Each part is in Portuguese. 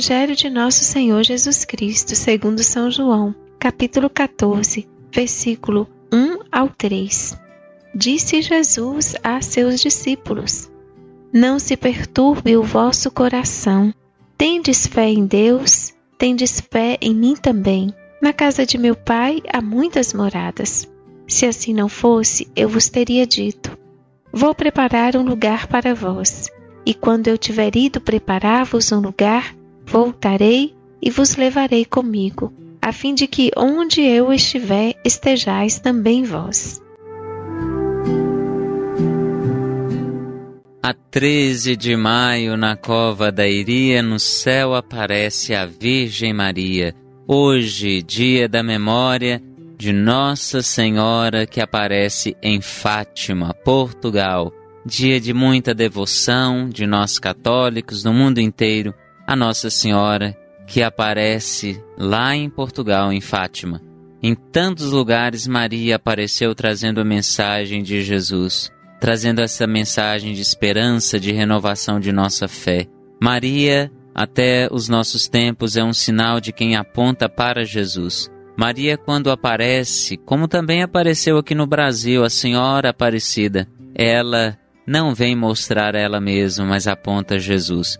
Evangelho de Nosso Senhor Jesus Cristo, segundo São João, capítulo 14, versículo 1 ao 3. Disse Jesus a seus discípulos: Não se perturbe o vosso coração. Tendes fé em Deus, tendes fé em mim também. Na casa de meu Pai há muitas moradas. Se assim não fosse, eu vos teria dito: Vou preparar um lugar para vós. E quando eu tiver ido preparar-vos um lugar, voltarei e vos levarei comigo, a fim de que onde eu estiver estejais também vós. A 13 de maio, na cova da Iria, no céu aparece a Virgem Maria. Hoje, dia da memória de Nossa Senhora que aparece em Fátima, Portugal. Dia de muita devoção de nós católicos no mundo inteiro a Nossa Senhora que aparece lá em Portugal, em Fátima. Em tantos lugares, Maria apareceu trazendo a mensagem de Jesus trazendo essa mensagem de esperança, de renovação de nossa fé. Maria, até os nossos tempos, é um sinal de quem aponta para Jesus. Maria, quando aparece, como também apareceu aqui no Brasil, a Senhora Aparecida, ela não vem mostrar ela mesma, mas aponta Jesus.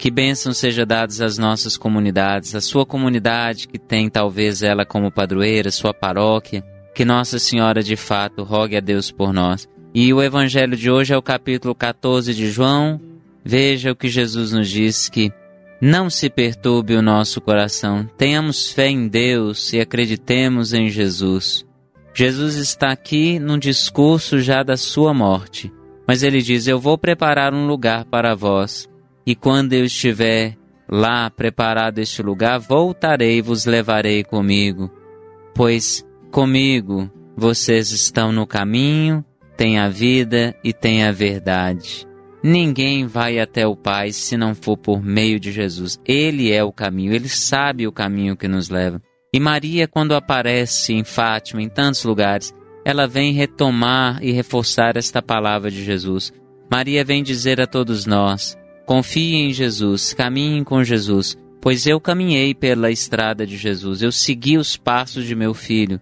Que bênção seja dadas às nossas comunidades, à sua comunidade que tem talvez ela como padroeira, sua paróquia. Que Nossa Senhora de fato rogue a Deus por nós. E o evangelho de hoje é o capítulo 14 de João. Veja o que Jesus nos diz que não se perturbe o nosso coração. Tenhamos fé em Deus e acreditemos em Jesus. Jesus está aqui num discurso já da sua morte, mas ele diz: Eu vou preparar um lugar para vós, e quando eu estiver lá preparado este lugar, voltarei e vos levarei comigo, pois comigo vocês estão no caminho tem a vida e tem a verdade. Ninguém vai até o Pai se não for por meio de Jesus. Ele é o caminho, ele sabe o caminho que nos leva. E Maria, quando aparece em Fátima, em tantos lugares, ela vem retomar e reforçar esta palavra de Jesus. Maria vem dizer a todos nós: confiem em Jesus, caminhem com Jesus, pois eu caminhei pela estrada de Jesus, eu segui os passos de meu filho,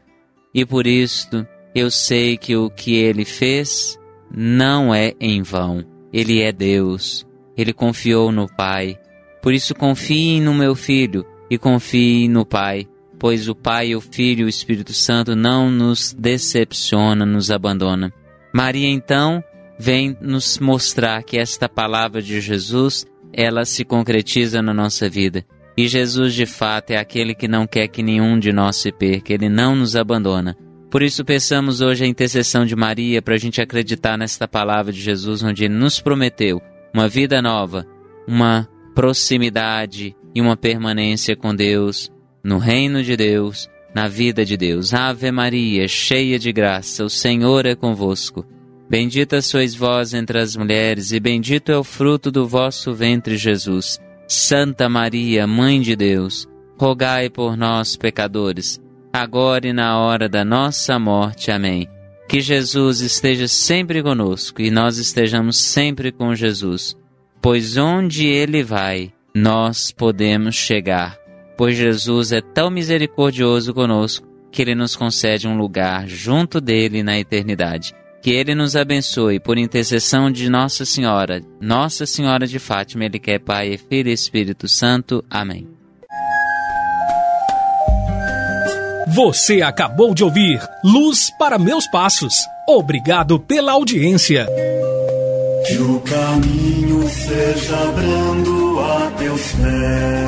e por isto eu sei que o que ele fez não é em vão. Ele é Deus. Ele confiou no Pai. Por isso confiem no meu filho e confiem no Pai. pois o Pai, o Filho e o Espírito Santo não nos decepciona, nos abandona. Maria então vem nos mostrar que esta palavra de Jesus, ela se concretiza na nossa vida. E Jesus de fato é aquele que não quer que nenhum de nós se perca, ele não nos abandona. Por isso peçamos hoje a intercessão de Maria para a gente acreditar nesta palavra de Jesus, onde ele nos prometeu uma vida nova, uma proximidade e uma permanência com Deus, no reino de Deus, na vida de Deus. Ave Maria, cheia de graça, o Senhor é convosco. Bendita sois vós entre as mulheres, e bendito é o fruto do vosso ventre, Jesus. Santa Maria, Mãe de Deus, rogai por nós, pecadores, agora e na hora da nossa morte. Amém. Que Jesus esteja sempre conosco e nós estejamos sempre com Jesus, pois onde Ele vai, nós podemos chegar, pois Jesus é tão misericordioso conosco que Ele nos concede um lugar junto dele na eternidade. Que Ele nos abençoe por intercessão de Nossa Senhora, Nossa Senhora de Fátima, Ele quer Pai, Filho e Espírito Santo. Amém. Você acabou de ouvir Luz para Meus Passos. Obrigado pela audiência. Que o caminho seja brando a teus pés,